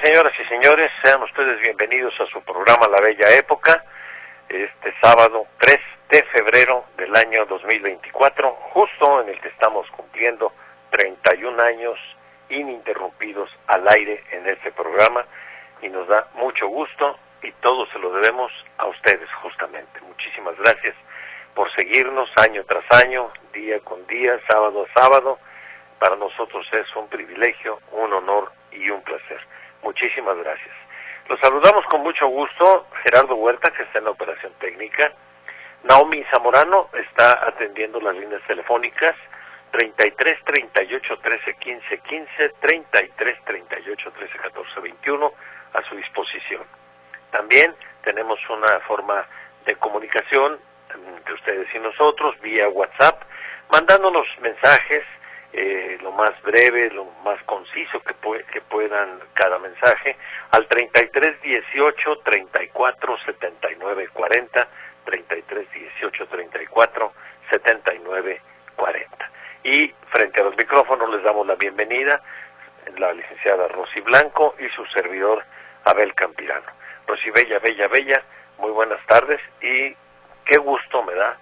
Señoras y señores. Sean ustedes bienvenidos a su programa La Bella Época. Este sábado 3 de febrero del año 2024, justo en el que estamos cumpliendo 31 años ininterrumpidos al aire en este programa y nos da mucho gusto y todo se lo debemos a ustedes justamente. Muchísimas gracias por seguirnos año tras año, día con día, sábado a sábado. Para nosotros es un privilegio, un honor y un placer. Muchísimas gracias. Los saludamos con mucho gusto, Gerardo Huerta, que está en la operación técnica, Naomi Zamorano está atendiendo las líneas telefónicas 33 38 13 15 15, 33 38 13 14 21 a su disposición. También tenemos una forma de comunicación entre ustedes y nosotros vía WhatsApp, mandándonos mensajes eh, lo más breve, lo más conciso puedan cada mensaje al 33 18 34 79 40 33 18 34 79 40. Y frente a los micrófonos les damos la bienvenida la licenciada Rosy Blanco y su servidor Abel Campirano. Rosy Bella, Bella, Bella, muy buenas tardes y qué gusto me da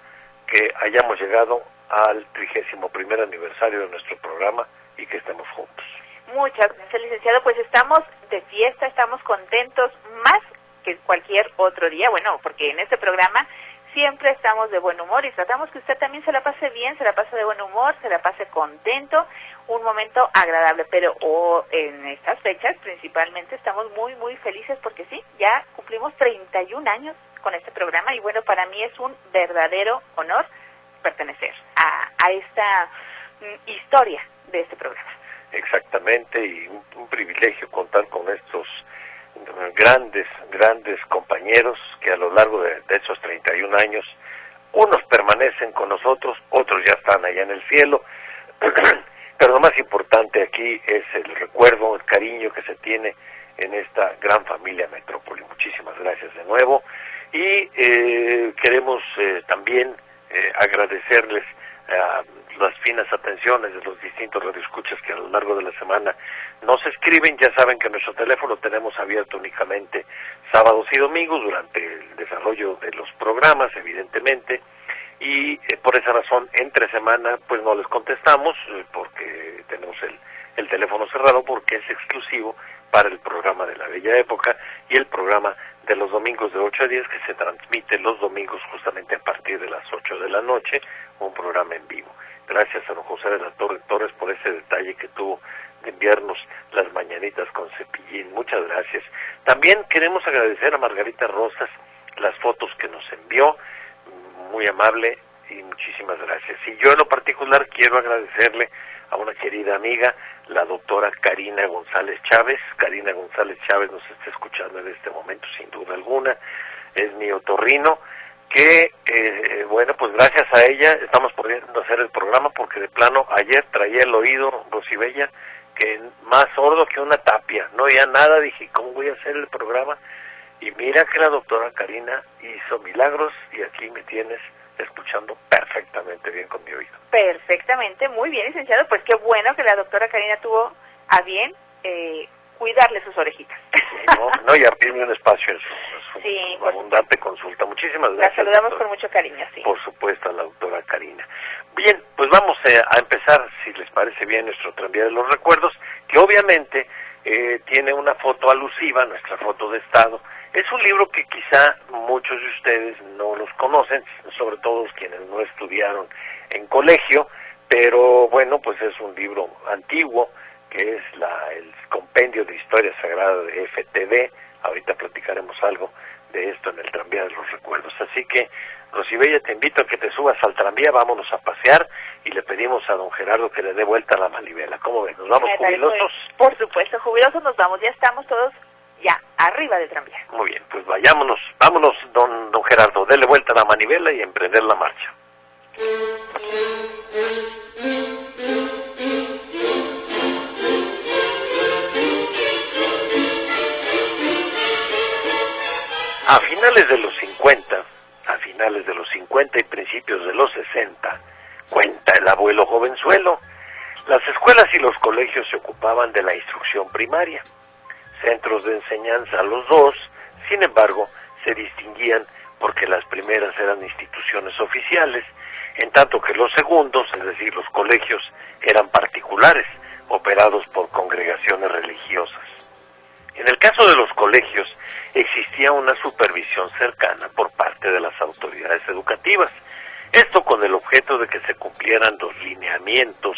que hayamos llegado al trigésimo primer aniversario de nuestro programa y que estemos juntos. Muchas gracias, licenciado. Pues estamos de fiesta, estamos contentos, más que cualquier otro día, bueno, porque en este programa siempre estamos de buen humor y tratamos que usted también se la pase bien, se la pase de buen humor, se la pase contento, un momento agradable, pero o en estas fechas principalmente estamos muy, muy felices porque sí, ya cumplimos 31 años con este programa y bueno, para mí es un verdadero honor pertenecer a, a esta mm, historia de este programa. Exactamente, y un, privilegio contar con estos grandes, grandes compañeros que a lo largo de, de, esos 31 años, unos permanecen con nosotros, otros ya están allá en el cielo, pero lo más importante aquí es el recuerdo, el cariño que se tiene en esta gran familia Metrópoli. Muchísimas gracias de nuevo y eh, queremos eh, también eh, agradecerles a las finas atenciones de los distintos radioescuchas que a lo largo de la semana nos escriben. Ya saben que nuestro teléfono tenemos abierto únicamente sábados y domingos durante el desarrollo de los programas, evidentemente. Y eh, por esa razón, entre semana, pues no les contestamos eh, porque tenemos el, el teléfono cerrado porque es exclusivo para el programa de la Bella Época y el programa de los domingos de 8 a 10 que se transmite los domingos justamente a partir de las 8 de la noche, un programa en vivo. Gracias a don José de la Torre Torres por ese detalle que tuvo de enviarnos las mañanitas con cepillín. Muchas gracias. También queremos agradecer a Margarita Rosas las fotos que nos envió, muy amable y muchísimas gracias. Y yo en lo particular quiero agradecerle a una querida amiga, la doctora Karina González Chávez. Karina González Chávez nos está escuchando en este momento, sin duda alguna. Es mi otorrino, que, eh, bueno, pues gracias a ella estamos pudiendo hacer el programa, porque de plano ayer traía el oído, Rosibella, que más sordo que una tapia. No oía nada, dije, ¿cómo voy a hacer el programa? Y mira que la doctora Karina hizo milagros y aquí me tienes escuchando perfectamente bien con mi oído. Perfectamente, muy bien, licenciado. Pues qué bueno que la doctora Karina tuvo a bien eh, cuidarle sus orejitas. No, no y abrirme un espacio en su, su Sí, por abundante consulta. Muchísimas La gracias. saludamos doctora. con mucho cariño, sí. Por supuesto, a la doctora Karina. Bien, pues vamos eh, a empezar, si les parece bien, nuestro tranvía de los recuerdos, que obviamente eh, tiene una foto alusiva, nuestra foto de Estado. Es un libro que quizá muchos de ustedes no los conocen, sobre todo quienes no estudiaron en colegio, pero bueno, pues es un libro antiguo, que es la, el compendio de historia sagrada de FTD. Ahorita platicaremos algo de esto en el tranvía de los recuerdos. Así que, Rosibella, te invito a que te subas al tranvía, vámonos a pasear y le pedimos a don Gerardo que le dé vuelta a la manivela. ¿Cómo ven? ¿Nos vamos jubilosos? Por supuesto, jubilosos nos vamos, ya estamos todos ya arriba del tranvía. Muy bien, pues vayámonos, vámonos, don, don Gerardo, dele vuelta a la manivela y emprender la marcha. A finales de los 50, a finales de los 50 y principios de los 60, cuenta el abuelo jovenzuelo, las escuelas y los colegios se ocupaban de la instrucción primaria. Centros de enseñanza los dos, sin embargo, se distinguían porque las primeras eran instituciones oficiales, en tanto que los segundos, es decir, los colegios, eran particulares, operados por congregaciones religiosas. En el caso de los colegios, existía una supervisión cercana por parte de las autoridades educativas, esto con el objeto de que se cumplieran los lineamientos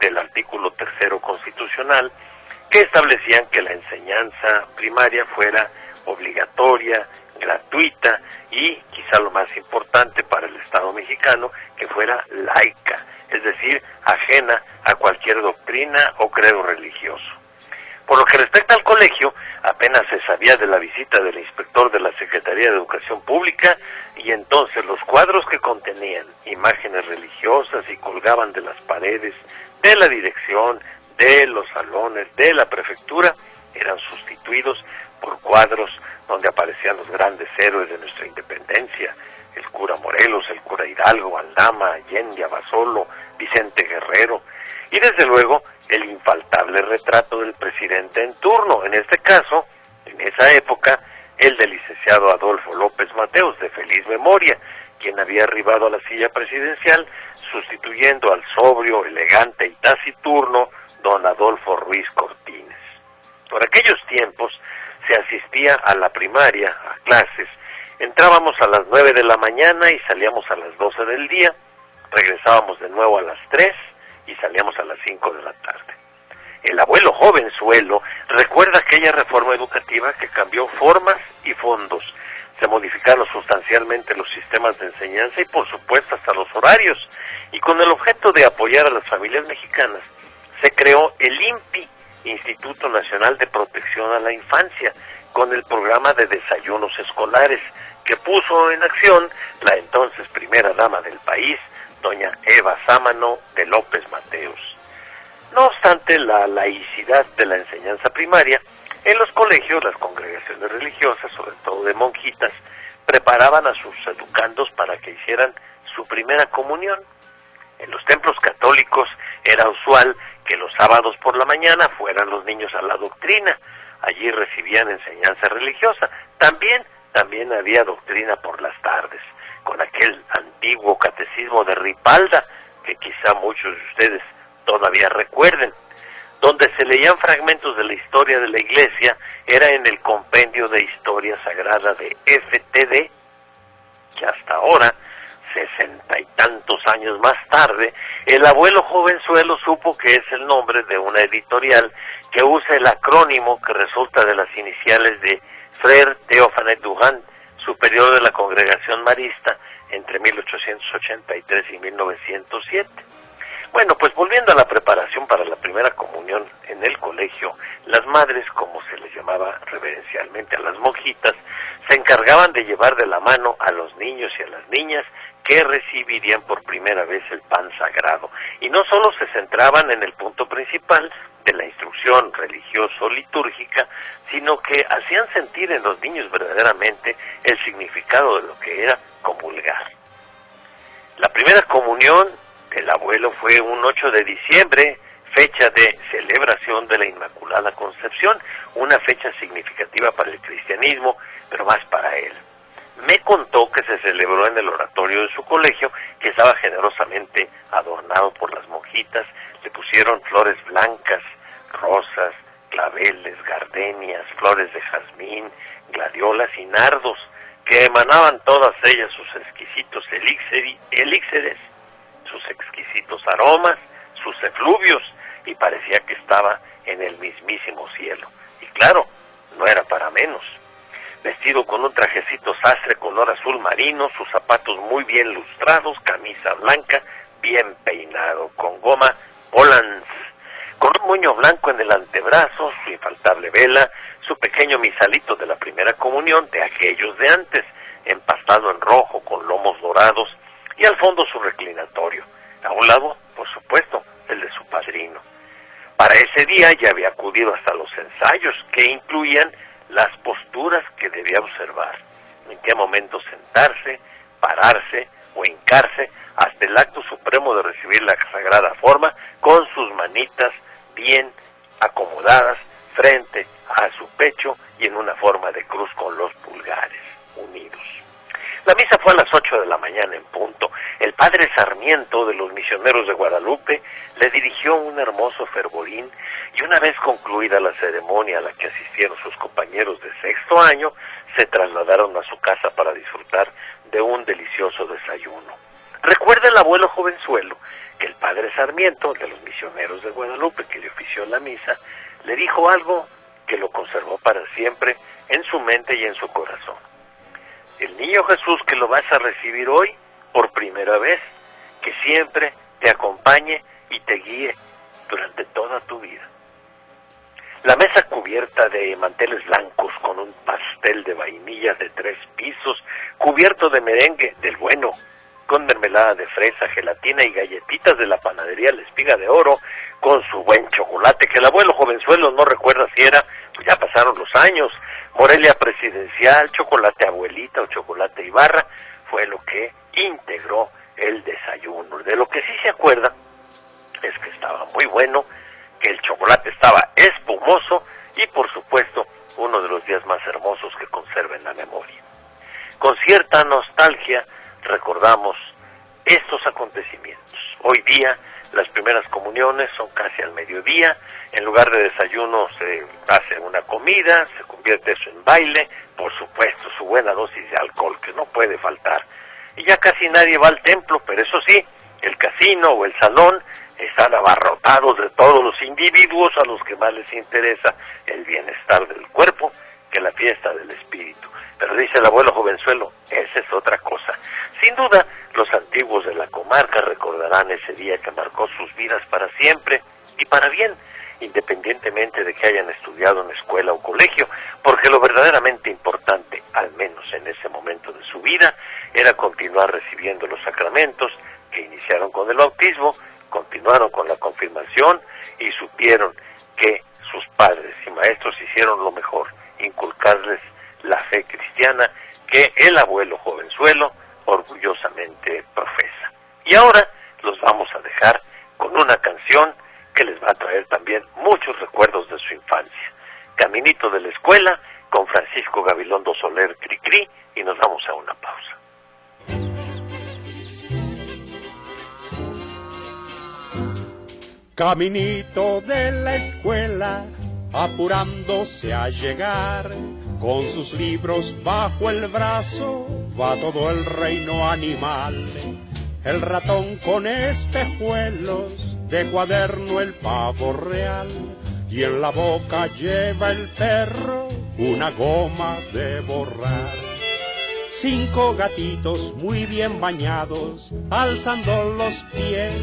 del artículo tercero constitucional que establecían que la enseñanza primaria fuera obligatoria, gratuita y, quizá lo más importante para el Estado mexicano, que fuera laica, es decir, ajena a cualquier doctrina o credo religioso. Por lo que respecta al colegio, apenas se sabía de la visita del inspector de la Secretaría de Educación Pública y entonces los cuadros que contenían imágenes religiosas y colgaban de las paredes de la dirección, de los salones, de la prefectura, eran sustituidos por cuadros donde aparecían los grandes héroes de nuestra independencia, el cura Morelos, el cura Hidalgo, Aldama, Allende, Abasolo, Vicente Guerrero, y desde luego el infaltable retrato del presidente en turno, en este caso, en esa época, el del licenciado Adolfo López Mateos, de feliz memoria, quien había arribado a la silla presidencial sustituyendo al sobrio, elegante y taciturno don Adolfo Ruiz Cortines. Por aquellos tiempos se asistía a la primaria, a clases, entrábamos a las nueve de la mañana y salíamos a las doce del día, regresábamos de nuevo a las tres y salíamos a las cinco de la tarde. El abuelo jovenzuelo recuerda aquella reforma educativa que cambió formas y fondos, se modificaron sustancialmente los sistemas de enseñanza y por supuesto hasta los horarios, y con el objeto de apoyar a las familias mexicanas, se creó el INPI, Instituto Nacional de Protección a la Infancia, con el programa de desayunos escolares, que puso en acción la entonces primera dama del país, doña Eva Sámano de López Mateos. No obstante la laicidad de la enseñanza primaria, en los colegios las congregaciones religiosas, sobre todo de monjitas, preparaban a sus educandos para que hicieran su primera comunión. En los templos católicos era usual que los sábados por la mañana fueran los niños a la doctrina. Allí recibían enseñanza religiosa. También, también había doctrina por las tardes con aquel antiguo catecismo de Ripalda, que quizá muchos de ustedes todavía recuerden. Donde se leían fragmentos de la historia de la iglesia, era en el compendio de historia sagrada de FTD, que hasta ahora, sesenta y tantos años más tarde, el abuelo jovenzuelo supo que es el nombre de una editorial que usa el acrónimo que resulta de las iniciales de Frère Théophane Durand, superior de la congregación marista entre 1883 y 1907. Bueno, pues volviendo a la preparación para la primera comunión en el colegio, las madres, como se les llamaba reverencialmente a las monjitas, se encargaban de llevar de la mano a los niños y a las niñas que recibirían por primera vez el pan sagrado. Y no solo se centraban en el punto principal de la instrucción religioso-litúrgica, sino que hacían sentir en los niños verdaderamente el significado de lo que era comulgar. La primera comunión del abuelo fue un 8 de diciembre, fecha de celebración de la Inmaculada Concepción, una fecha significativa para el cristianismo, pero más para él me contó que se celebró en el oratorio de su colegio, que estaba generosamente adornado por las monjitas, le pusieron flores blancas, rosas, claveles, gardenias, flores de jazmín, gladiolas y nardos, que emanaban todas ellas sus exquisitos elixires, sus exquisitos aromas, sus efluvios, y parecía que estaba en el mismísimo cielo. Y claro, no era para menos vestido con un trajecito sastre color azul marino, sus zapatos muy bien lustrados, camisa blanca, bien peinado, con goma Hollands, con un moño blanco en el antebrazo, su infaltable vela, su pequeño misalito de la primera comunión de aquellos de antes, empastado en rojo con lomos dorados, y al fondo su reclinatorio. A un lado, por supuesto, el de su padrino. Para ese día ya había acudido hasta los ensayos que incluían las posturas que debía observar, en qué momento sentarse, pararse o hincarse hasta el acto supremo de recibir la sagrada forma con sus manitas bien acomodadas frente a su pecho y en una forma de cruz con los pulgares unidos. La misa fue a las 8 de la mañana en punto. El padre Sarmiento de los misioneros de Guadalupe le dirigió un hermoso fervorín y una vez concluida la ceremonia a la que asistieron sus compañeros de sexto año, se trasladaron a su casa para disfrutar de un delicioso desayuno. Recuerda el abuelo jovenzuelo que el padre Sarmiento de los misioneros de Guadalupe que le ofició la misa le dijo algo que lo conservó para siempre en su mente y en su corazón. Niño Jesús que lo vas a recibir hoy por primera vez, que siempre te acompañe y te guíe durante toda tu vida. La mesa cubierta de manteles blancos con un pastel de vainilla de tres pisos, cubierto de merengue del bueno, con mermelada de fresa, gelatina y galletitas de la panadería La Espiga de Oro, con su buen chocolate, que el abuelo jovenzuelo no recuerda si era, pues ya pasaron los años, Morelia presidencial, chocolate abuelita o chocolate Ibarra, fue lo que integró el desayuno. De lo que sí se acuerda es que estaba muy bueno, que el chocolate estaba espumoso y por supuesto uno de los días más hermosos que conserva en la memoria. Con cierta nostalgia recordamos estos acontecimientos. Hoy día las primeras comuniones son casi al mediodía, en lugar de desayuno se hace una comida, se convierte eso en baile, por supuesto su buena dosis de alcohol que no puede faltar. Y ya casi nadie va al templo, pero eso sí, el casino o el salón están abarrotados de todos los individuos a los que más les interesa el bienestar del cuerpo que la fiesta del espíritu. Pero dice el abuelo jovenzuelo, esa es otra cosa. Sin duda, los antiguos de la comarca recordarán ese día que marcó sus vidas para siempre y para bien, independientemente de que hayan estudiado en escuela o colegio, porque lo verdaderamente importante, al menos en ese momento de su vida, era continuar recibiendo los sacramentos que iniciaron con el bautismo, continuaron con la confirmación y supieron que sus padres y maestros hicieron lo mejor, inculcarles la fe cristiana que el abuelo jovenzuelo orgullosamente profesa. Y ahora los vamos a dejar con una canción que les va a traer también muchos recuerdos de su infancia. Caminito de la escuela con Francisco Gabilondo Soler Cricri y nos vamos a una pausa. Caminito de la escuela, apurándose a llegar, con sus libros bajo el brazo, va todo el reino animal. El ratón con espejuelos, de cuaderno el pavo real, y en la boca lleva el perro una goma de borrar. Cinco gatitos muy bien bañados, alzando los pies,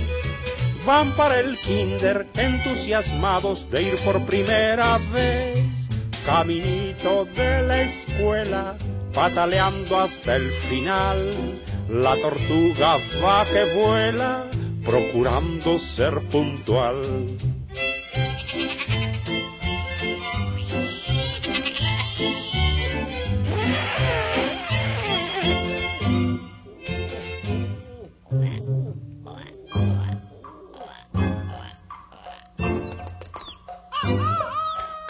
van para el kinder entusiasmados de ir por primera vez. Caminito de la escuela, pataleando hasta el final, la tortuga va que vuela, procurando ser puntual.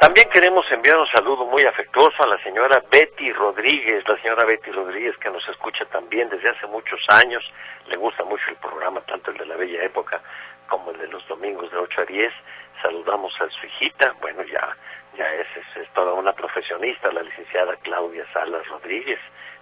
También queremos enviar un saludo muy afectuoso a la señora Betty Rodríguez, la señora Betty Rodríguez que nos escucha también desde hace muchos años, le gusta mucho el programa, tanto el de la Bella Época como el de los domingos de 8 a 10. Saludamos a su hijita, bueno, ya ya es, es, toda una profesionista, la licenciada Claudia Salas Rodríguez,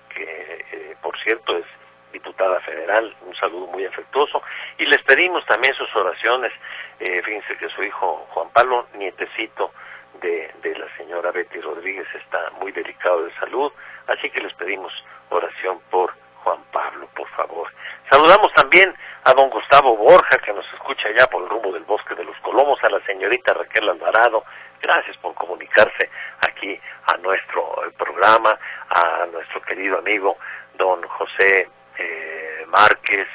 que eh, por cierto es diputada federal, un saludo muy afectuoso. Y les pedimos también sus oraciones, eh, fíjense que su hijo Juan Pablo, nietecito, de, de la señora Betty Rodríguez. Está muy delicado de salud, así que les pedimos oración por Juan Pablo, por favor. Saludamos también a don Gustavo Borja, que nos escucha ya por el rumbo del bosque de los Colomos, a la señorita Raquel Alvarado, gracias por comunicarse aquí a nuestro eh, programa, a nuestro querido amigo don José eh, Márquez,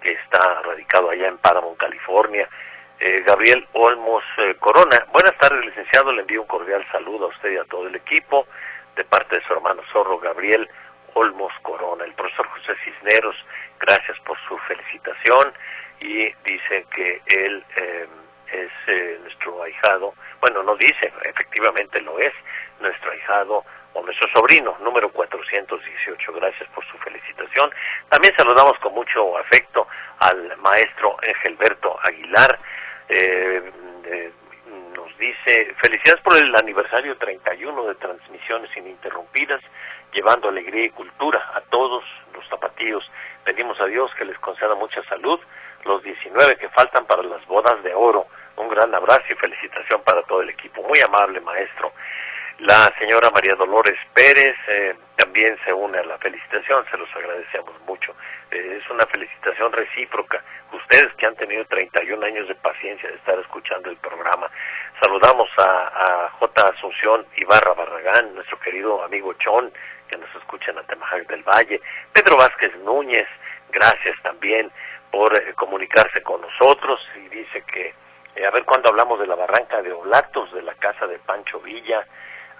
que está radicado allá en Paramount, California, eh, Gabriel Olmos eh, Corona. Buenas tardes, licenciado. Le envío un cordial saludo a usted y a todo el equipo de parte de su hermano Zorro Gabriel Olmos Corona. El profesor José Cisneros, gracias por su felicitación y dice que él eh, es nuestro ahijado. Bueno, no dice, efectivamente lo es, nuestro ahijado o nuestro sobrino, número 418. Gracias por su felicitación. También saludamos con mucho afecto al maestro Engelberto Aguilar, eh, eh, nos dice, felicidades por el aniversario 31 de transmisiones ininterrumpidas, llevando alegría y cultura a todos los zapatillos. Pedimos a Dios que les conceda mucha salud, los 19 que faltan para las bodas de oro. Un gran abrazo y felicitación para todo el equipo. Muy amable, maestro. La señora María Dolores Pérez eh, también se une a la felicitación, se los agradecemos es una felicitación recíproca. Ustedes que han tenido 31 años de paciencia de estar escuchando el programa. Saludamos a, a J. Asunción Ibarra Barragán, nuestro querido amigo Chon, que nos escucha en Atemajac del Valle. Pedro Vázquez Núñez, gracias también por eh, comunicarse con nosotros y dice que a ver cuándo hablamos de la barranca de Oblatos, de la casa de Pancho Villa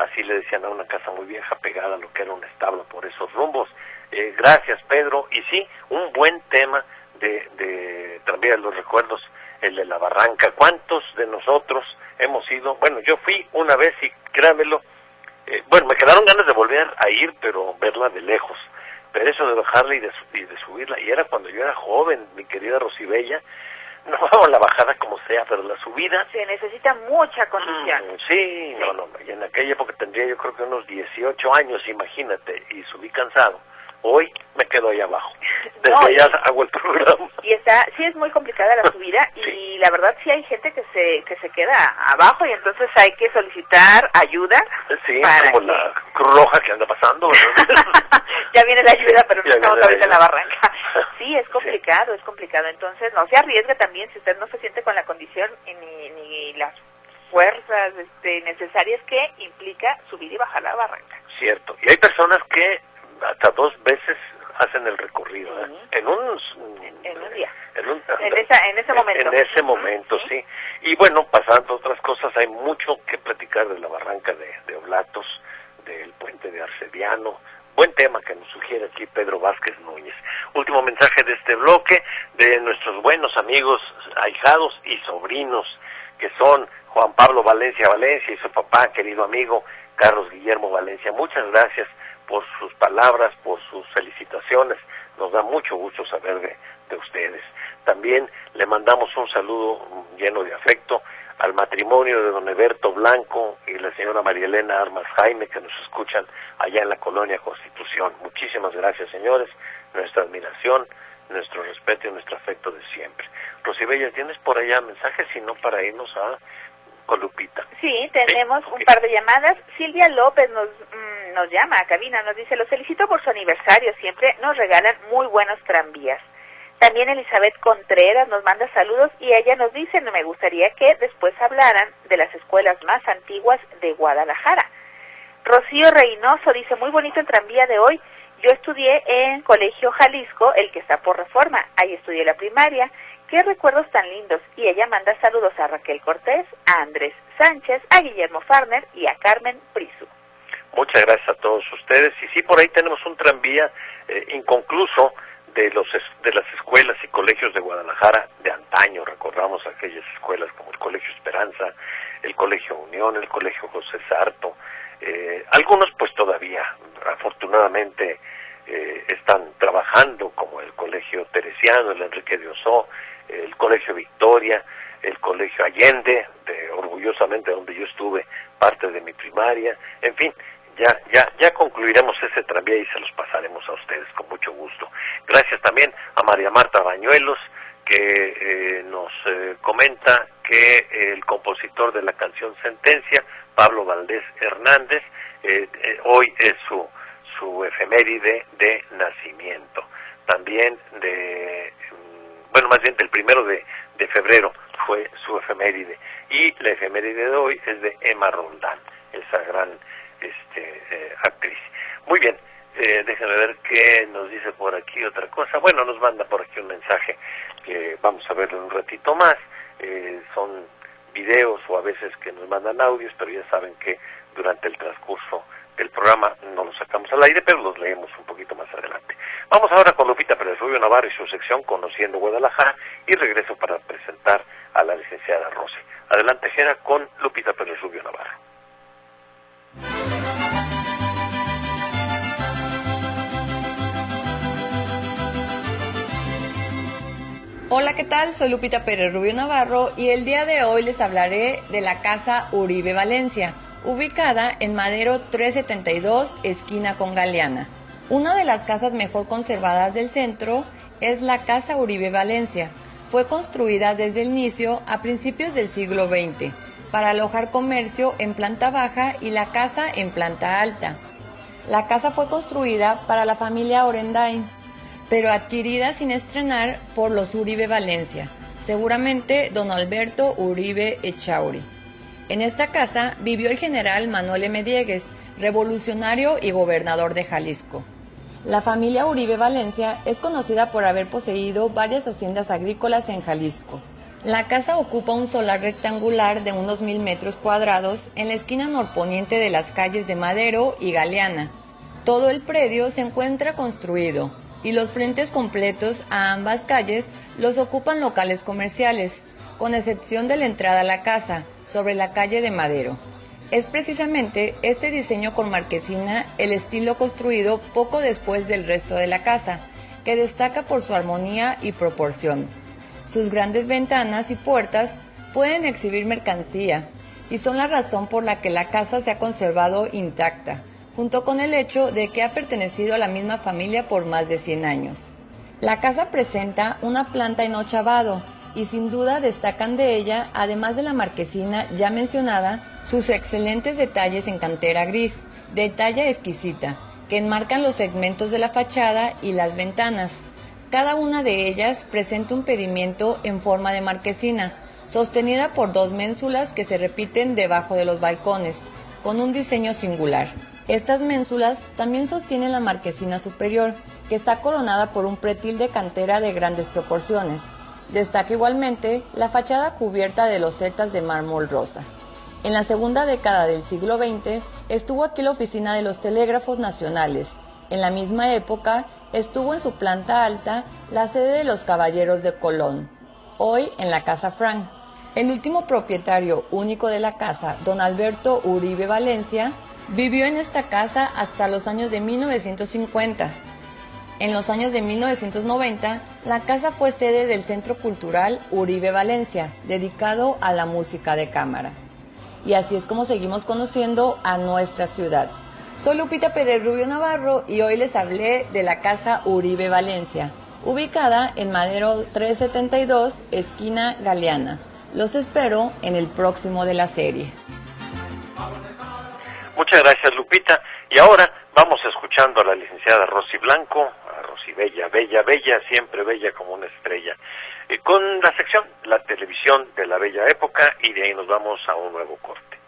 así le decían a una casa muy vieja pegada a lo que era un establo por esos rumbos. Eh, gracias Pedro, y sí, un buen tema de, de de los recuerdos, el de la barranca. ¿Cuántos de nosotros hemos ido? Bueno, yo fui una vez y créanmelo, eh, bueno, me quedaron ganas de volver a ir, pero verla de lejos. Pero eso de bajarla y de, y de subirla, y era cuando yo era joven, mi querida Rosibella, no la bajada como sea, pero la subida... Se necesita mucha condición. Mm, sí, no, no, y en aquella época tendría yo creo que unos 18 años, imagínate, y subí cansado. Hoy me quedo ahí abajo. Desde allá hago el programa. Y está, sí es muy complicada la subida y la verdad sí hay gente que se que se queda abajo y entonces hay que solicitar ayuda. Sí, como la Cruz Roja que anda pasando. ya viene la ayuda, pero no estamos ahorita en la barranca. Sí, es complicado, es complicado. Entonces no se arriesga también si usted no se siente con la condición ni, ni las fuerzas este, necesarias que implica subir y bajar la barranca. Cierto. Y hay personas que hasta dos veces hacen el recorrido ¿eh? en un en un día. en, ese momento. en, ese momento sí. Y bueno pasando otras cosas hay mucho que platicar de la barranca de, de Oblatos del puente de Arcediano. Buen tema que nos sugiere aquí Pedro Vázquez Núñez. Último mensaje de este bloque de nuestros buenos amigos ahijados y sobrinos que son Juan Pablo Valencia Valencia y su papá querido amigo Carlos Guillermo Valencia. Muchas gracias por sus palabras, por sus felicitaciones. Nos da mucho gusto saber de, de ustedes. También le mandamos un saludo lleno de afecto al matrimonio de don Eberto Blanco y la señora María Elena Armas Jaime que nos escuchan allá en la colonia Constitución. Muchísimas gracias, señores. Nuestra admiración, nuestro respeto y nuestro afecto de siempre. Rosibella, ¿tienes por allá mensajes? Si no, para irnos a Colupita. Sí, tenemos un par de llamadas. Silvia López nos, mm, nos llama a cabina, nos dice, los felicito por su aniversario, siempre nos regalan muy buenos tranvías. También Elizabeth Contreras nos manda saludos y ella nos dice, me gustaría que después hablaran de las escuelas más antiguas de Guadalajara. Rocío Reynoso dice, muy bonito el tranvía de hoy. Yo estudié en Colegio Jalisco, el que está por reforma. Ahí estudié la primaria Qué recuerdos tan lindos. Y ella manda saludos a Raquel Cortés, a Andrés Sánchez, a Guillermo Farner y a Carmen Prisu. Muchas gracias a todos ustedes. Y sí, por ahí tenemos un tranvía eh, inconcluso de los de las escuelas y colegios de Guadalajara de antaño. Recordamos aquellas escuelas como el Colegio Esperanza, el Colegio Unión, el Colegio José Sarto. Eh, algunos pues todavía, afortunadamente, eh, están trabajando como el Colegio Teresiano, el Enrique de Osó, el Colegio Victoria, el Colegio Allende, de, orgullosamente donde yo estuve parte de mi primaria, en fin, ya, ya, ya concluiremos ese tranvía y se los pasaremos a ustedes con mucho gusto. Gracias también a María Marta Bañuelos, que eh, nos eh, comenta que el compositor de la canción Sentencia, Pablo Valdés Hernández, eh, hoy es su, su efeméride de nacimiento. También de, bueno, más bien del primero de, de febrero fue su efeméride. Y la efeméride de hoy es de Emma Roldán, esa gran este, eh, actriz. Muy bien, eh, déjenme ver qué nos dice por aquí otra cosa. Bueno, nos manda por aquí un mensaje que vamos a verlo un ratito más. Eh, son videos o a veces que nos mandan audios, pero ya saben que durante el transcurso del programa no los sacamos al aire, pero los leemos un poquito más adelante. Vamos ahora con Lupita Pérez Rubio Navarro y su sección Conociendo Guadalajara y regreso para presentar a la licenciada Rose. Adelante, Jera, con Lupita Pérez Rubio Navarro. Hola, ¿qué tal? Soy Lupita Pérez Rubio Navarro y el día de hoy les hablaré de la Casa Uribe Valencia, ubicada en Madero 372, esquina con Galeana. Una de las casas mejor conservadas del centro es la Casa Uribe Valencia. Fue construida desde el inicio a principios del siglo XX para alojar comercio en planta baja y la casa en planta alta. La casa fue construida para la familia Orendain, pero adquirida sin estrenar por los Uribe Valencia, seguramente don Alberto Uribe Echauri. En esta casa vivió el general Manuel M. Diegues, revolucionario y gobernador de Jalisco. La familia Uribe Valencia es conocida por haber poseído varias haciendas agrícolas en Jalisco. La casa ocupa un solar rectangular de unos mil metros cuadrados en la esquina norponiente de las calles de Madero y Galeana. Todo el predio se encuentra construido y los frentes completos a ambas calles los ocupan locales comerciales, con excepción de la entrada a la casa, sobre la calle de Madero. Es precisamente este diseño con marquesina el estilo construido poco después del resto de la casa, que destaca por su armonía y proporción. Sus grandes ventanas y puertas pueden exhibir mercancía y son la razón por la que la casa se ha conservado intacta, junto con el hecho de que ha pertenecido a la misma familia por más de 100 años. La casa presenta una planta en ochavado y sin duda destacan de ella, además de la marquesina ya mencionada, sus excelentes detalles en cantera gris, de talla exquisita, que enmarcan los segmentos de la fachada y las ventanas, cada una de ellas presenta un pedimento en forma de marquesina, sostenida por dos ménsulas que se repiten debajo de los balcones, con un diseño singular. Estas ménsulas también sostienen la marquesina superior, que está coronada por un pretil de cantera de grandes proporciones. Destaca igualmente la fachada cubierta de losetas de mármol rosa. En la segunda década del siglo XX estuvo aquí la oficina de los telégrafos nacionales. En la misma época estuvo en su planta alta la sede de los Caballeros de Colón, hoy en la Casa Frank. El último propietario único de la casa, don Alberto Uribe Valencia, vivió en esta casa hasta los años de 1950. En los años de 1990, la casa fue sede del Centro Cultural Uribe Valencia, dedicado a la música de cámara. Y así es como seguimos conociendo a nuestra ciudad. Soy Lupita Pérez Rubio Navarro y hoy les hablé de la casa Uribe Valencia, ubicada en Madero 372, esquina Galeana. Los espero en el próximo de la serie. Muchas gracias Lupita. Y ahora vamos escuchando a la licenciada Rosy Blanco, Bella, Bella, Bella, siempre bella como una estrella, eh, con la sección La televisión de la bella época y de ahí nos vamos a un nuevo corte.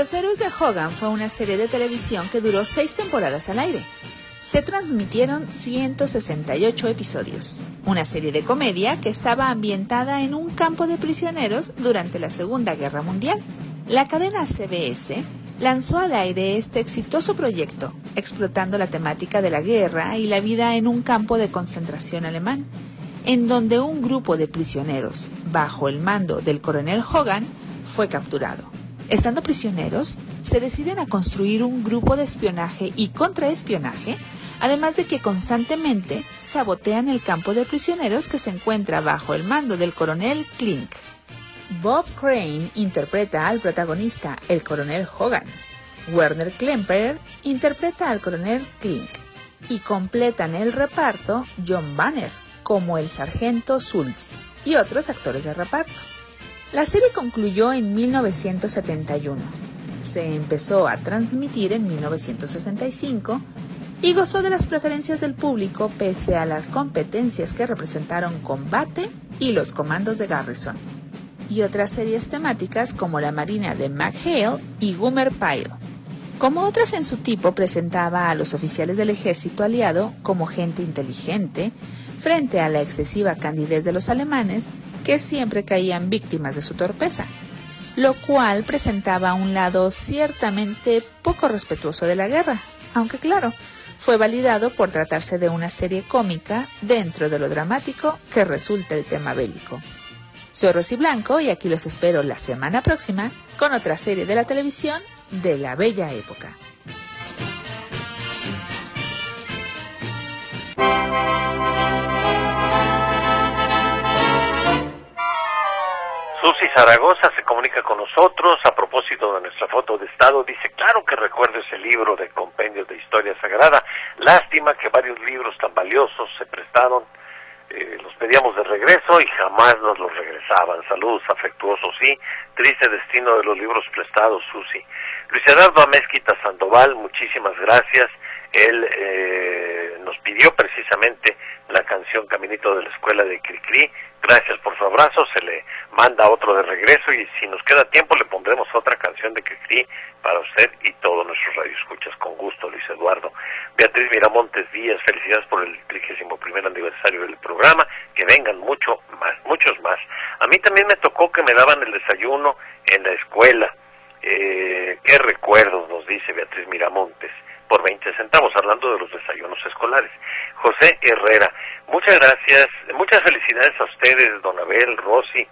Los Héroes de Hogan fue una serie de televisión que duró seis temporadas al aire. Se transmitieron 168 episodios, una serie de comedia que estaba ambientada en un campo de prisioneros durante la Segunda Guerra Mundial. La cadena CBS lanzó al aire este exitoso proyecto, explotando la temática de la guerra y la vida en un campo de concentración alemán, en donde un grupo de prisioneros, bajo el mando del coronel Hogan, fue capturado. Estando prisioneros, se deciden a construir un grupo de espionaje y contraespionaje, además de que constantemente sabotean el campo de prisioneros que se encuentra bajo el mando del coronel Klink. Bob Crane interpreta al protagonista, el coronel Hogan. Werner Klemperer interpreta al coronel Klink. Y completan el reparto John Banner como el sargento Schultz y otros actores de reparto. La serie concluyó en 1971. Se empezó a transmitir en 1965 y gozó de las preferencias del público pese a las competencias que representaron Combate y los comandos de Garrison y otras series temáticas como La Marina de McHale y Goomer Pyle. Como otras en su tipo, presentaba a los oficiales del ejército aliado como gente inteligente frente a la excesiva candidez de los alemanes que siempre caían víctimas de su torpeza, lo cual presentaba un lado ciertamente poco respetuoso de la guerra, aunque claro, fue validado por tratarse de una serie cómica dentro de lo dramático que resulta el tema bélico. Soy Rosy Blanco y aquí los espero la semana próxima con otra serie de la televisión de la bella época. Susi Zaragoza se comunica con nosotros a propósito de nuestra foto de estado. Dice, claro que recuerdo ese libro de compendios de historia sagrada. Lástima que varios libros tan valiosos se prestaron eh, los pedíamos de regreso y jamás nos los regresaban. Saludos afectuosos, sí. Triste destino de los libros prestados, Susi. Luis Eduardo Amezquita Sandoval, muchísimas gracias. Él eh, nos pidió precisamente la canción Caminito de la Escuela de Cricri. Gracias por su abrazo, se le manda otro de regreso y si nos queda tiempo le pondremos otra canción de Cricri para usted y todos nuestros radioescuchas. Con gusto, Luis Eduardo. Beatriz Miramontes Díaz, felicidades por el 31 primer aniversario del programa. Que vengan mucho más, muchos más. A mí también me tocó que me daban el desayuno en la escuela. Eh, qué recuerdos nos dice Beatriz Miramontes por 20 centavos, hablando de los desayunos escolares. José Herrera, muchas gracias, muchas felicidades a ustedes, don Abel, Rosy,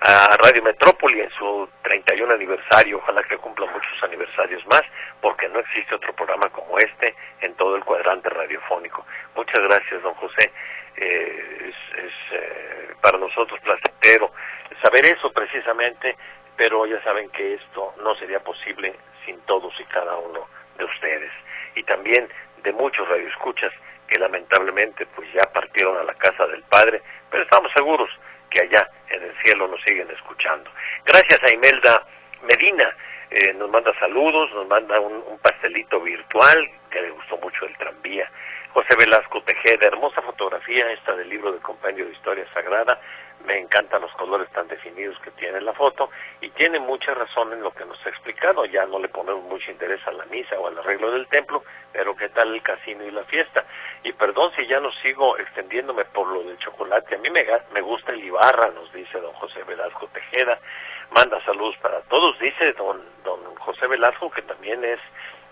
a Radio Metrópoli en su 31 aniversario, ojalá que cumpla muchos aniversarios más, porque no existe otro programa como este en todo el cuadrante radiofónico. Muchas gracias, don José. Eh, es, eh, para nosotros placentero saber eso precisamente, pero ya saben que esto no sería posible sin todos y cada uno de ustedes y también de muchos radioescuchas que lamentablemente pues ya partieron a la casa del Padre, pero estamos seguros que allá en el cielo nos siguen escuchando. Gracias a Imelda Medina, eh, nos manda saludos, nos manda un, pastelito virtual, que le gustó mucho el tranvía. José Velasco Tejeda, hermosa fotografía esta del libro de Compendio de Historia Sagrada, me encantan los colores tan definidos que tiene la foto y tiene mucha razón en lo que nos ha explicado. Ya no le ponemos mucho interés a la misa o al arreglo del templo, pero ¿qué tal el casino y la fiesta? Y perdón si ya no sigo extendiéndome por lo del chocolate. A mí me, me gusta el Ibarra, nos dice don José Velasco Tejeda. Manda saludos para todos, dice don, don José Velasco, que también es,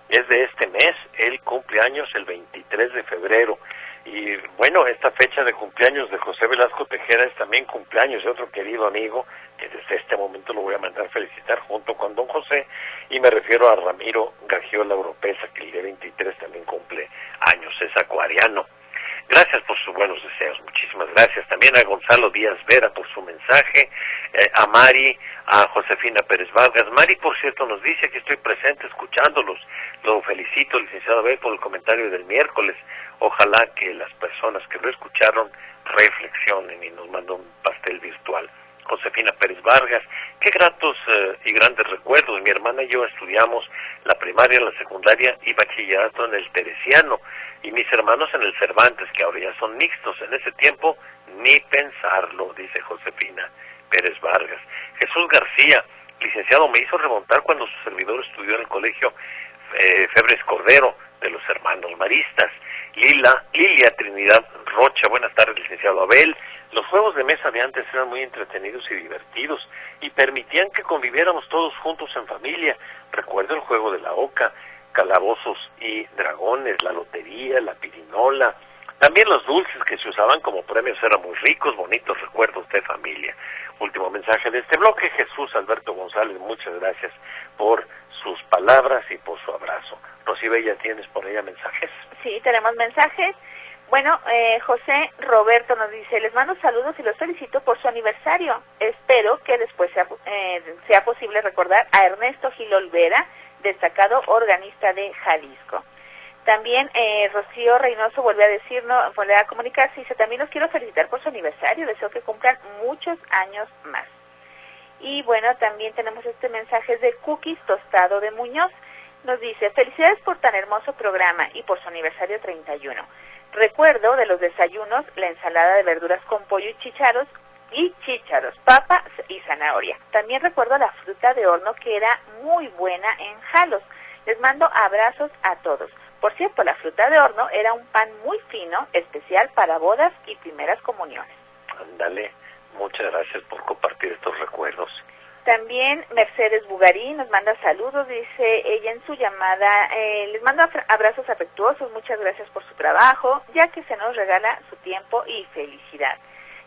es de este mes. Él cumple años el 23 de febrero. Y bueno, esta fecha de cumpleaños de José Velasco Tejera es también cumpleaños de otro querido amigo, que desde este momento lo voy a mandar felicitar junto con don José, y me refiero a Ramiro Gagiola Europeza, que el día 23 también cumple años, es acuariano. Gracias por sus buenos deseos, muchísimas gracias. También a Gonzalo Díaz Vera por su mensaje, eh, a Mari, a Josefina Pérez Vargas. Mari, por cierto, nos dice que estoy presente escuchándolos. Lo felicito, licenciado Abel, por el comentario del miércoles. Ojalá que las personas que lo escucharon reflexionen y nos mandó un pastel virtual. Josefina Pérez Vargas, qué gratos eh, y grandes recuerdos. Mi hermana y yo estudiamos la primaria, la secundaria y bachillerato en el Teresiano y mis hermanos en el Cervantes, que ahora ya son mixtos. En ese tiempo, ni pensarlo, dice Josefina Pérez Vargas. Jesús García, licenciado, me hizo remontar cuando su servidor estudió en el colegio eh, Febres Cordero de los hermanos maristas. Lila, Lilia Trinidad Rocha, buenas tardes, licenciado Abel. Los juegos de mesa de antes eran muy entretenidos y divertidos y permitían que conviviéramos todos juntos en familia. Recuerdo el juego de la oca, calabozos y dragones, la lotería, la pirinola. También los dulces que se usaban como premios eran muy ricos, bonitos recuerdos de familia. Último mensaje de este bloque, Jesús Alberto González, muchas gracias por sus palabras y por su abrazo. Rosy Bella, ¿tienes por ella mensajes? Sí, tenemos mensajes. Bueno, eh, José Roberto nos dice, les mando saludos y los felicito por su aniversario. Espero que después sea, eh, sea posible recordar a Ernesto Gil Olvera, destacado organista de Jalisco. También eh, Rocío Reynoso vuelve a decirnos, vuelve a comunicarse dice, también los quiero felicitar por su aniversario, deseo que cumplan muchos años más. Y bueno, también tenemos este mensaje de Cookies Tostado de Muñoz. Nos dice, felicidades por tan hermoso programa y por su aniversario 31. Recuerdo de los desayunos la ensalada de verduras con pollo y chicharos y chícharos, papa y zanahoria. También recuerdo la fruta de horno que era muy buena en Jalos. Les mando abrazos a todos. Por cierto, la fruta de horno era un pan muy fino, especial para bodas y primeras comuniones. Ándale, muchas gracias por compartir estos recuerdos. También Mercedes Bugarí nos manda saludos, dice ella en su llamada, eh, les mando abrazos afectuosos, muchas gracias por su trabajo, ya que se nos regala su tiempo y felicidad.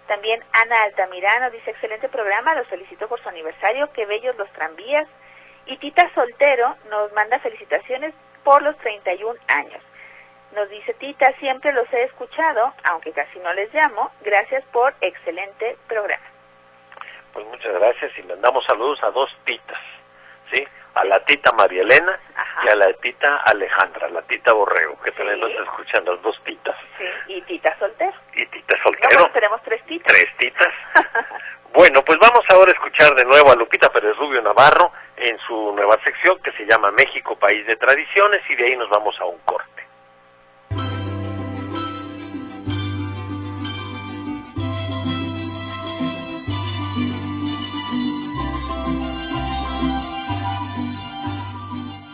También Ana Altamirano dice, excelente programa, los felicito por su aniversario, qué bellos los tranvías. Y Tita Soltero nos manda felicitaciones por los 31 años. Nos dice Tita, siempre los he escuchado, aunque casi no les llamo, gracias por excelente programa. Pues muchas gracias y mandamos saludos a dos titas, ¿sí? A la tita María Elena y a la tita Alejandra, la tita Borrego, que también nos está escuchando, las dos titas. Sí, y tita soltero. Y tita soltero. No, tenemos tres titas. Tres titas. bueno, pues vamos ahora a escuchar de nuevo a Lupita Pérez Rubio Navarro en su nueva sección que se llama México, País de Tradiciones y de ahí nos vamos a un corte.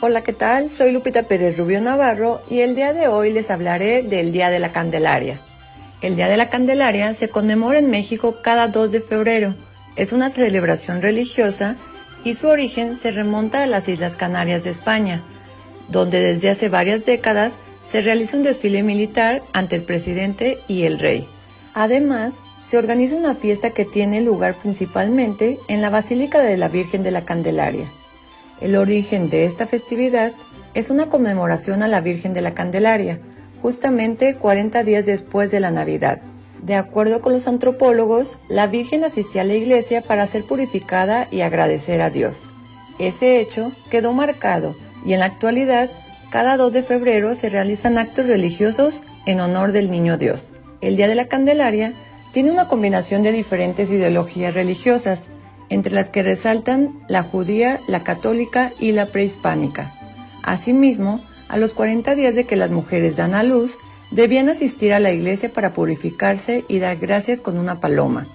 Hola, ¿qué tal? Soy Lupita Pérez Rubio Navarro y el día de hoy les hablaré del Día de la Candelaria. El Día de la Candelaria se conmemora en México cada 2 de febrero. Es una celebración religiosa y su origen se remonta a las Islas Canarias de España, donde desde hace varias décadas se realiza un desfile militar ante el presidente y el rey. Además, se organiza una fiesta que tiene lugar principalmente en la Basílica de la Virgen de la Candelaria. El origen de esta festividad es una conmemoración a la Virgen de la Candelaria, justamente 40 días después de la Navidad. De acuerdo con los antropólogos, la Virgen asistía a la iglesia para ser purificada y agradecer a Dios. Ese hecho quedó marcado y en la actualidad, cada 2 de febrero se realizan actos religiosos en honor del Niño Dios. El Día de la Candelaria tiene una combinación de diferentes ideologías religiosas, entre las que resaltan la judía, la católica y la prehispánica. Asimismo, a los 40 días de que las mujeres dan a luz, debían asistir a la iglesia para purificarse y dar gracias con una paloma.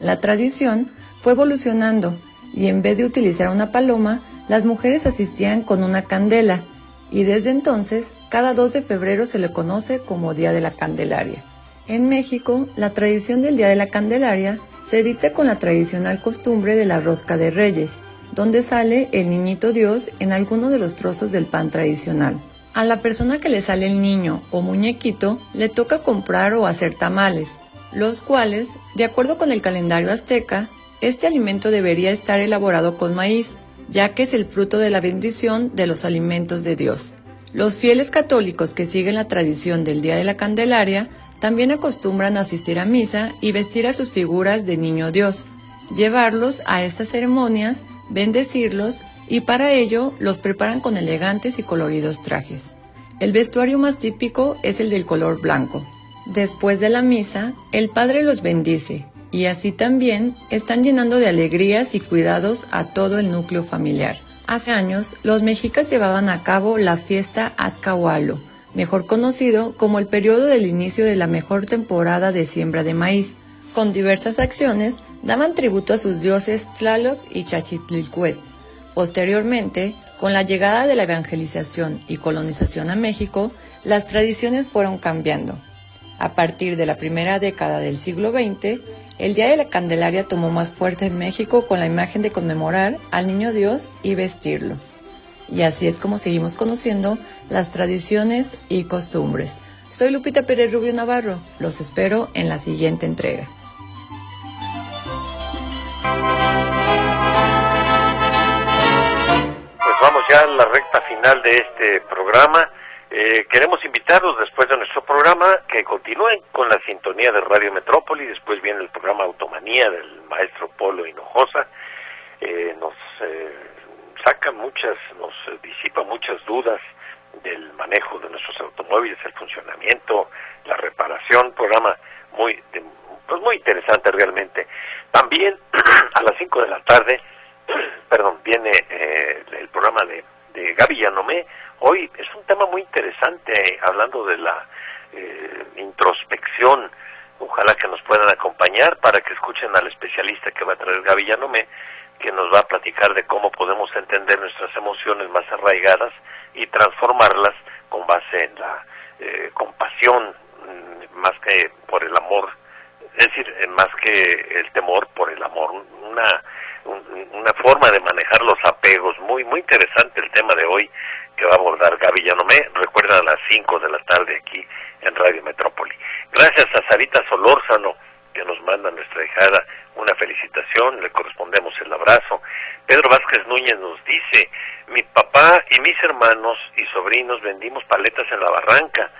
La tradición fue evolucionando y en vez de utilizar una paloma, las mujeres asistían con una candela y desde entonces cada 2 de febrero se le conoce como Día de la Candelaria. En México, la tradición del Día de la Candelaria se dicta con la tradicional costumbre de la rosca de reyes, donde sale el niñito Dios en alguno de los trozos del pan tradicional. A la persona que le sale el niño o muñequito le toca comprar o hacer tamales, los cuales, de acuerdo con el calendario azteca, este alimento debería estar elaborado con maíz, ya que es el fruto de la bendición de los alimentos de Dios. Los fieles católicos que siguen la tradición del Día de la Candelaria también acostumbran asistir a misa y vestir a sus figuras de niño Dios, llevarlos a estas ceremonias, bendecirlos y para ello los preparan con elegantes y coloridos trajes. El vestuario más típico es el del color blanco. Después de la misa, el Padre los bendice y así también están llenando de alegrías y cuidados a todo el núcleo familiar. Hace años, los mexicas llevaban a cabo la fiesta Azcahualo, mejor conocido como el periodo del inicio de la mejor temporada de siembra de maíz. Con diversas acciones daban tributo a sus dioses Tlaloc y Chachitlilcuet, Posteriormente, con la llegada de la evangelización y colonización a México, las tradiciones fueron cambiando. A partir de la primera década del siglo XX, el Día de la Candelaria tomó más fuerza en México con la imagen de conmemorar al Niño Dios y vestirlo. Y así es como seguimos conociendo las tradiciones y costumbres. Soy Lupita Pérez Rubio Navarro. Los espero en la siguiente entrega. Pues vamos ya a la recta final de este programa. Eh, queremos invitarlos después de nuestro programa que continúen con la sintonía de Radio Metrópoli. Después viene el programa Automanía del maestro Polo Hinojosa. Eh, nos eh, saca muchas, nos disipa muchas dudas del manejo de nuestros automóviles, el funcionamiento, la reparación, programa muy, pues muy interesante realmente. También a las 5 de la tarde, perdón, viene eh, el programa de, de Gaby Yanomé. Hoy es un tema muy interesante, hablando de la eh, introspección. Ojalá que nos puedan acompañar para que escuchen al especialista que va a traer Gaby Yanomé, que nos va a platicar de cómo podemos entender nuestras emociones más arraigadas y transformarlas con base en la eh, compasión, mm, más que por el amor, es decir, eh, más que el temor por el amor, una, una forma de manejar los apegos. Muy, muy interesante el tema de hoy que va a abordar Gaby Yanomé. Recuerda a las 5 de la tarde aquí en Radio Metrópoli. Gracias a Sarita Solórzano que nos manda nuestra hijada una felicitación, le correspondemos el abrazo. Pedro Vázquez Núñez nos dice, mi papá y mis hermanos y sobrinos vendimos paletas en la barranca.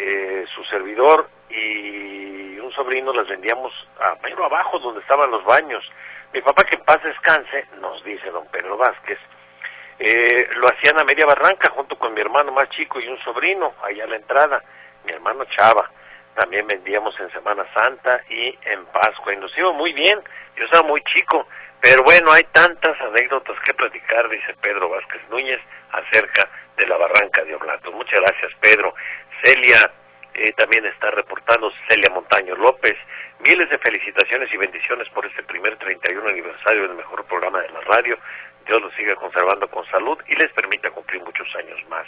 Eh, su servidor y un sobrino las vendíamos a, pero abajo donde estaban los baños. Mi papá que en paz descanse, nos dice don Pedro Vázquez, eh, lo hacían a media barranca junto con mi hermano más chico y un sobrino allá a la entrada, mi hermano Chava también vendíamos en Semana Santa y en Pascua y nos iba muy bien, yo estaba muy chico, pero bueno, hay tantas anécdotas que platicar, dice Pedro Vázquez Núñez, acerca de la barranca de Oblatos. Muchas gracias, Pedro. Celia eh, también está reportando, Celia Montaño López, miles de felicitaciones y bendiciones por este primer 31 aniversario del mejor programa de la radio. Dios lo siga conservando con salud y les permita cumplir muchos años más.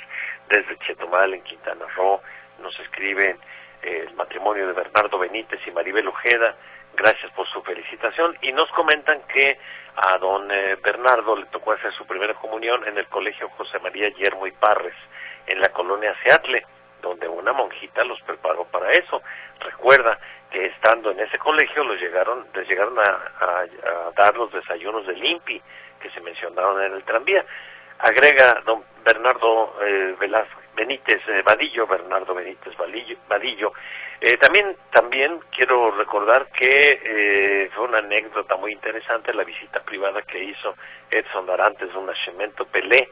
Desde Chetumal, en Quintana Roo, nos escriben el matrimonio de Bernardo Benítez y Maribel Ojeda. Gracias por su felicitación y nos comentan que a don eh, Bernardo le tocó hacer su primera comunión en el colegio José María Yermo y Parres, en la colonia Seatle, donde una monjita los preparó para eso. Recuerda que estando en ese colegio los llegaron, les llegaron a, dar los desayunos de limpi que se mencionaron en el tranvía. Agrega don Bernardo eh, Benítez eh, Vadillo, Bernardo Benítez Vadillo. Eh, también, también quiero recordar que eh, fue una anécdota muy interesante la visita privada que hizo Edson Darantes, un nacimiento Pelé,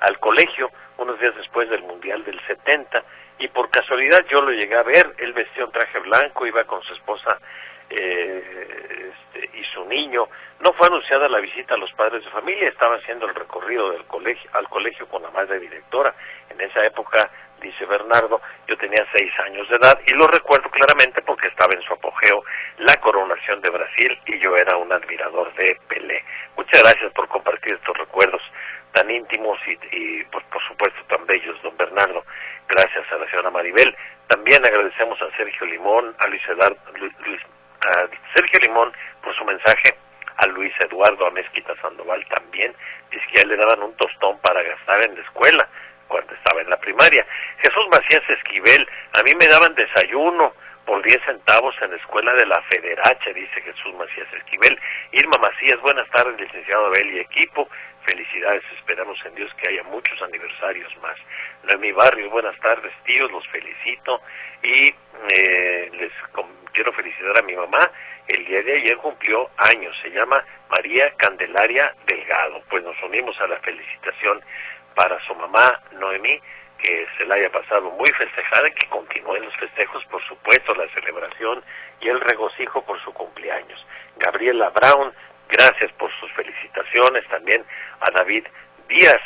al colegio unos días después del Mundial del 70 y por casualidad yo lo llegué a ver, él vestía un traje blanco, iba con su esposa eh, este, y su niño. No fue anunciada la visita a los padres de familia, estaba haciendo el recorrido del colegio, al colegio con la madre directora. En esa época, dice Bernardo, yo tenía seis años de edad y lo recuerdo claramente porque estaba en su apogeo la coronación de Brasil y yo era un admirador de Pelé. Muchas gracias por compartir estos recuerdos tan íntimos y, y pues, por supuesto tan bellos, don Bernardo. Maribel. También agradecemos a Sergio Limón, a Luis, Eduardo, Luis a Sergio Limón por su mensaje, a Luis Eduardo Amezquita Sandoval también, dice que ya le daban un tostón para gastar en la escuela cuando estaba en la primaria. Jesús Macías Esquivel, a mí me daban desayuno por 10 centavos en la escuela de la Federacha, dice Jesús Macías Esquivel. Irma Macías, buenas tardes, licenciado Abel y equipo. Felicidades, esperamos en Dios que haya muchos aniversarios más. mi Barrios, buenas tardes, tíos, los felicito y eh, les quiero felicitar a mi mamá. El día de ayer cumplió años, se llama María Candelaria Delgado. Pues nos unimos a la felicitación para su mamá Noemí, que se la haya pasado muy festejada, que continúen los festejos, por supuesto, la celebración y el regocijo por su cumpleaños. Gabriela Brown, gracias por sus felicitaciones. También a David Díaz,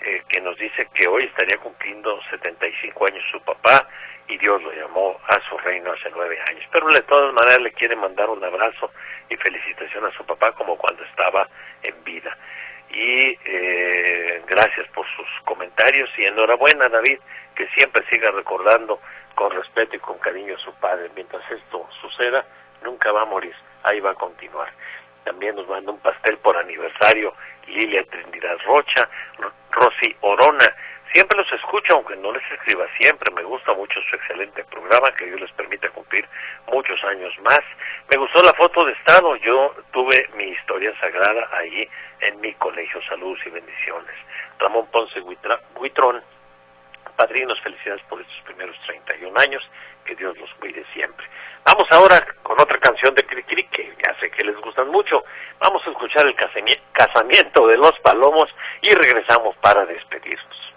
eh, que nos dice que hoy estaría cumpliendo 75 años su papá y Dios lo llamó a su reino hace nueve años. Pero de todas maneras le quiere mandar un abrazo y felicitación a su papá como cuando estaba en vida. y eh, gracias por sus comentarios y enhorabuena David, que siempre siga recordando con respeto y con cariño a su padre. Mientras esto suceda, nunca va a morir, ahí va a continuar. También nos manda un pastel por aniversario Lilia Trinidad Rocha, Rosy Orona, Siempre los escucho, aunque no les escriba siempre. Me gusta mucho su excelente programa, que Dios les permita cumplir muchos años más. Me gustó la foto de Estado. Yo tuve mi historia sagrada ahí en mi colegio. Saludos y bendiciones. Ramón Ponce Huitrón, padrinos, felicidades por estos primeros 31 años. Que Dios los cuide siempre. Vamos ahora con otra canción de Cricri, que ya sé que les gustan mucho. Vamos a escuchar el casamiento de los palomos y regresamos para despedirnos.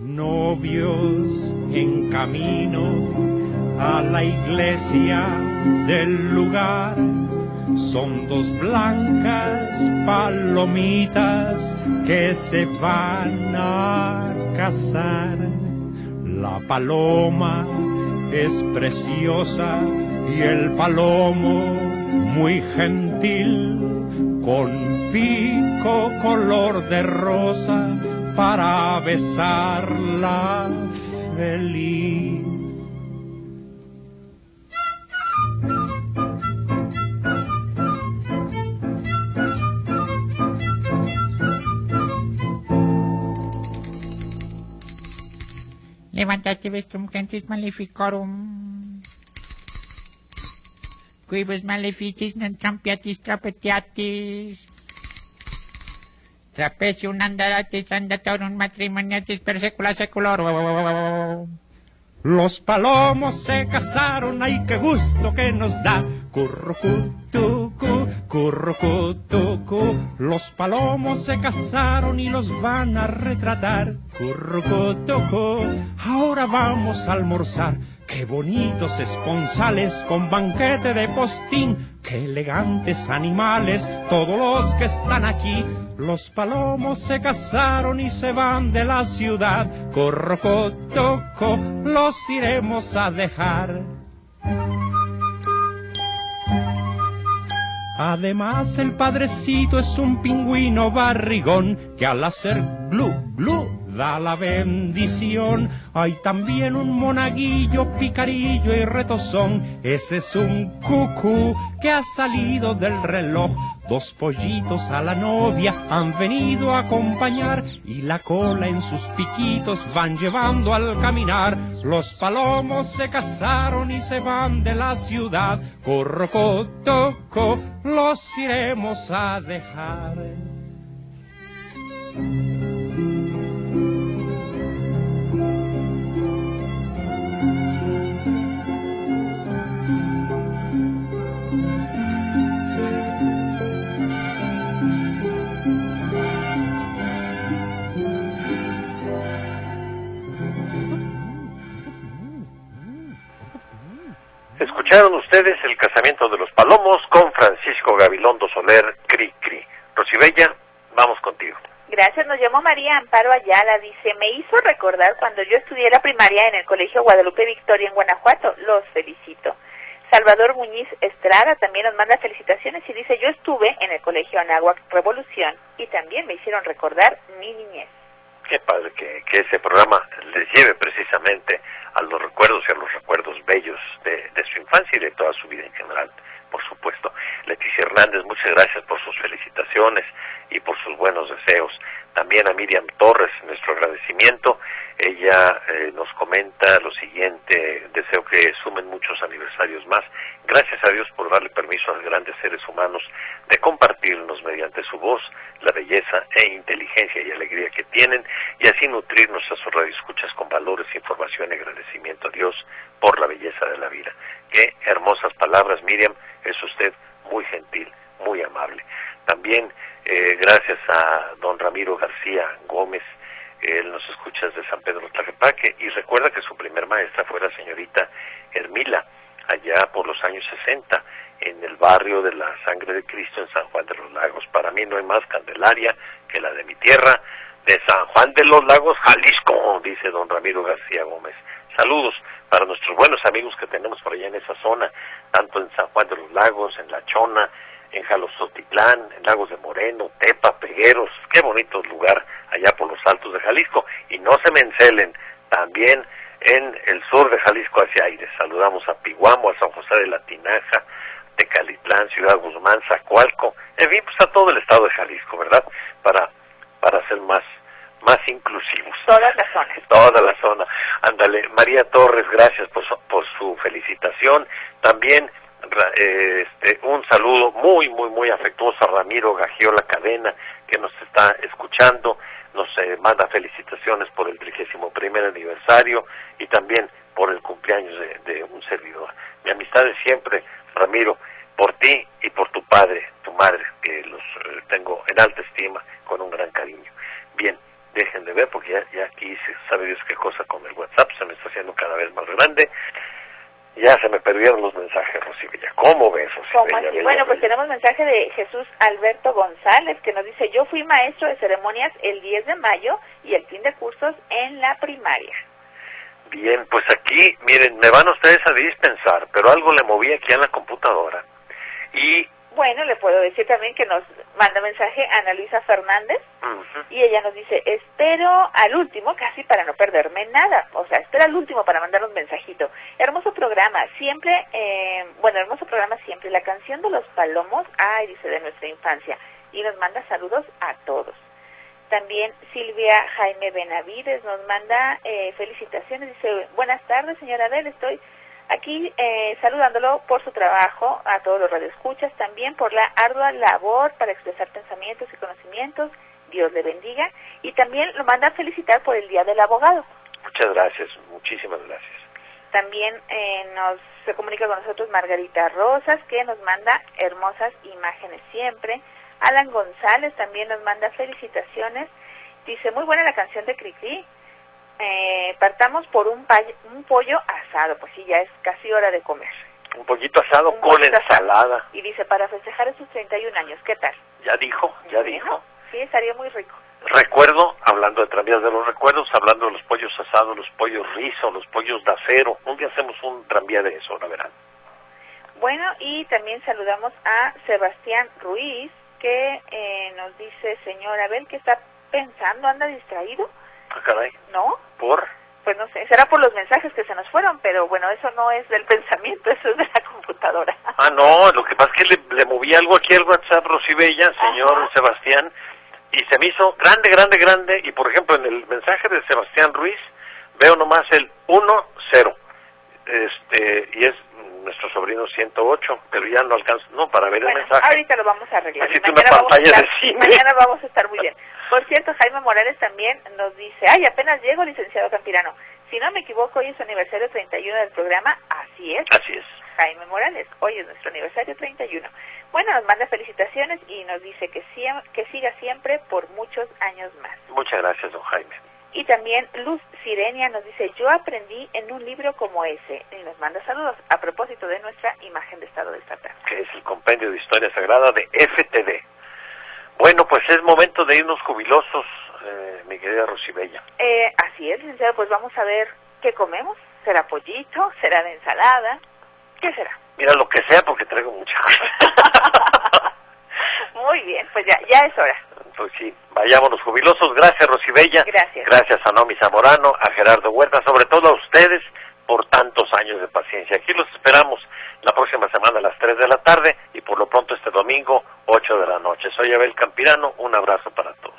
Novios en camino a la iglesia del lugar. Son dos blancas palomitas que se van a casar. La paloma es preciosa y el palomo muy gentil, con pico color de rosa para besarla feliz. Levantate vestum gentis maleficorum. Quibus maleficis non trampiatis trapetiatis. Trapecio andaratis andatorum matrimoniatis per secula seculorum. Los palomos se casaron, ay qué gusto que nos da. Currucutucu, currucutucu. Los palomos se casaron y los van a retratar. Currucutucu. Ahora vamos a almorzar. Qué bonitos esponsales con banquete de postín. Qué elegantes animales, todos los que están aquí. Los palomos se casaron y se van de la ciudad. Corrocotoco, los iremos a dejar. Además el padrecito es un pingüino barrigón que al hacer glu glu da la bendición. Hay también un monaguillo, picarillo y retozón. Ese es un cucú que ha salido del reloj. Dos pollitos a la novia han venido a acompañar y la cola en sus piquitos van llevando al caminar. Los palomos se casaron y se van de la ciudad. Corrocotoco, los iremos a dejar. Escucharon ustedes el casamiento de los palomos con Francisco Gabilondo Soler Cri Cri. Rosibella, vamos contigo. Gracias, nos llamó María Amparo Ayala, dice, me hizo recordar cuando yo estudié la primaria en el Colegio Guadalupe Victoria en Guanajuato, los felicito. Salvador Muñiz Estrada también nos manda felicitaciones y dice, yo estuve en el Colegio Anáhuac Revolución y también me hicieron recordar mi niñez. Qué padre que, que ese programa les lleve precisamente a los recuerdos y a los recuerdos bellos de, su infancia y de toda su vida en general, por supuesto. Leticia Hernández, muchas gracias por sus felicitaciones y por sus buenos deseos. También a Miriam Torres, nuestro agradecimiento. Ella eh, nos comenta lo siguiente, deseo que sumen muchos aniversarios más. Gracias a Dios por darle permiso a los grandes seres humanos de compartirnos mediante su voz la belleza e inteligencia y alegría que tienen y así nutrirnos a sus radioescuchas con valores, información y agradecimiento a Dios por la belleza de la vida. Qué hermosas palabras, Miriam, es usted muy gentil, muy amable. También eh, gracias a don Ramiro García Gómez, él nos escucha desde San Pedro Tlaquepaque y recuerda que su primer maestra fue la señorita Hermila, allá por los años 60, en el barrio de la Sangre de Cristo en San Juan de los Lagos. Para mí no hay más Candelaria que la de mi tierra, de San Juan de los Lagos, Jalisco, dice don Ramiro García Gómez. Saludos para nuestros buenos amigos que tenemos por allá en esa zona, tanto en San Juan de los Lagos, en La Chona, en Jalostotitlán, en Lagos de Moreno, Tepa, Pegueros, qué bonito lugar allá por los altos de Jalisco. Y no se me encelen, también en el sur de Jalisco hacia aire. Saludamos a Piguamo, a San José de la Tinaja, Tecalitlán, Ciudad Guzmán, Zacualco, en fin, pues a todo el estado de Jalisco, ¿verdad? Para, para ser más, más inclusivos. Todas las zonas. Toda la zona. Ándale, María Torres, gracias por su, por su felicitación. También este, un saludo muy, muy, muy afectuoso a Ramiro Gagiola Cadena, que nos está escuchando, nos eh, manda felicitaciones por el 31 primer aniversario y también por el cumpleaños de, un servidor. Mi amistad es siempre, Ramiro, por ti y por tu padre, tu madre, que los eh, tengo en alta estima, con un gran cariño. Bien, dejen de ver porque ya, ya aquí se sabe Dios qué cosa con el WhatsApp, se me está haciendo cada vez más grande. Ya se me perdieron los mensajes, Rosibella. ¿Cómo ves, ¿Cómo Rosibella? Bella, Bueno, pues bella. tenemos mensaje de Jesús Alberto González que nos dice, yo fui maestro de ceremonias el 10 de mayo y el fin de cursos en la primaria. Bien, pues aquí, miren, me van ustedes a dispensar, pero algo le moví aquí a la computadora. Y, Bueno, le puedo decir también que nos manda mensaje Ana Luisa Fernández y ella nos dice, espero al último, casi para no perderme nada. O sea, espera al último para mandarnos mensajito. Hermoso programa, siempre, eh, bueno, hermoso programa siempre. La canción de los palomos, ay, dice, de nuestra infancia. Y nos manda saludos a todos. También Silvia Jaime Benavides nos manda eh, felicitaciones. Dice, buenas tardes, señora Adel, estoy aquí eh, saludándolo por su trabajo, a todos los radioescuchas, también por la ardua labor para expresar pensamientos y conocimientos. Dios le bendiga. Y también lo manda a felicitar por el Día del Abogado. muchas gracias, muchísimas gracias. También eh, nos se comunica con nosotros Margarita Rosas, que nos manda hermosas imágenes siempre. Alan González también nos manda felicitaciones. Dice, muy buena la canción de Cricri. Eh, partamos por un, un pollo asado, pues sí, ya es casi hora de comer. Un pollito asado Un con pollito asado. ensalada. Y dice, para festejar esos 31 años, ¿qué tal? Ya dijo, ya dijo. Sí, estaría muy rico. Recuerdo, hablando de tranvías de los recuerdos, hablando de los pollos asados, los pollos rizo, los pollos de acero. Un día hacemos un tranvía de eso, la verán. Bueno, y también saludamos a Sebastián Ruiz, que eh, nos dice, señor Abel, ¿qué está pensando? ¿Anda distraído? Ah, caray, ¿No? por... Pues no sé, será por los mensajes que se nos fueron, pero bueno, eso no es del pensamiento, eso es de la computadora. Ah, no, lo que pasa es que le, le moví algo aquí al WhatsApp, Rosibella, señor Ajá. Sebastián, y se me hizo grande, grande, grande, y por ejemplo en el mensaje de Sebastián Ruiz veo nomás el 1-0, este, y es nuestro sobrino 108, pero ya no alcanzo, no, para ver Bueno, el mensaje. ahorita lo vamos a arreglar. Mañana una vamos a pantalla de estar- cine. Mañana vamos a estar muy bien. Por cierto, Jaime Morales también nos dice, ay, apenas llego, licenciado Campirano. Si no me equivoco, hoy es aniversario 31 del programa. Así es, Así es. Jaime Morales. Hoy es nuestro aniversario 31. Bueno, nos manda felicitaciones y nos dice que, que siga siempre por muchos años más. Muchas gracias, don Jaime. Y también Luz Sirenia nos dice, yo aprendí en un libro como ese. Y nos manda saludos a propósito de nuestra imagen de estado de estatal. que es el compendio de historia sagrada de FTD. Bueno, pues es momento de irnos jubilosos, eh, mi querida Rosibella. Eh, así es, licenciado, pues vamos a ver qué comemos. ¿Será pollito? ¿Será de ensalada? ¿Qué será? Mira, lo que sea, porque traigo mucha Muy bien, pues ya, ya es hora. Pues sí, vayámonos jubilosos. Gracias, Rosibella. Gracias. Gracias a Nomi Zamorano, a Gerardo Huerta, sobre todo a ustedes por tantos años de paciencia. Aquí los esperamos la próxima semana a las 3 de la tarde y por lo pronto este domingo 8 de la noche. Soy Abel Campirano, un abrazo para todos.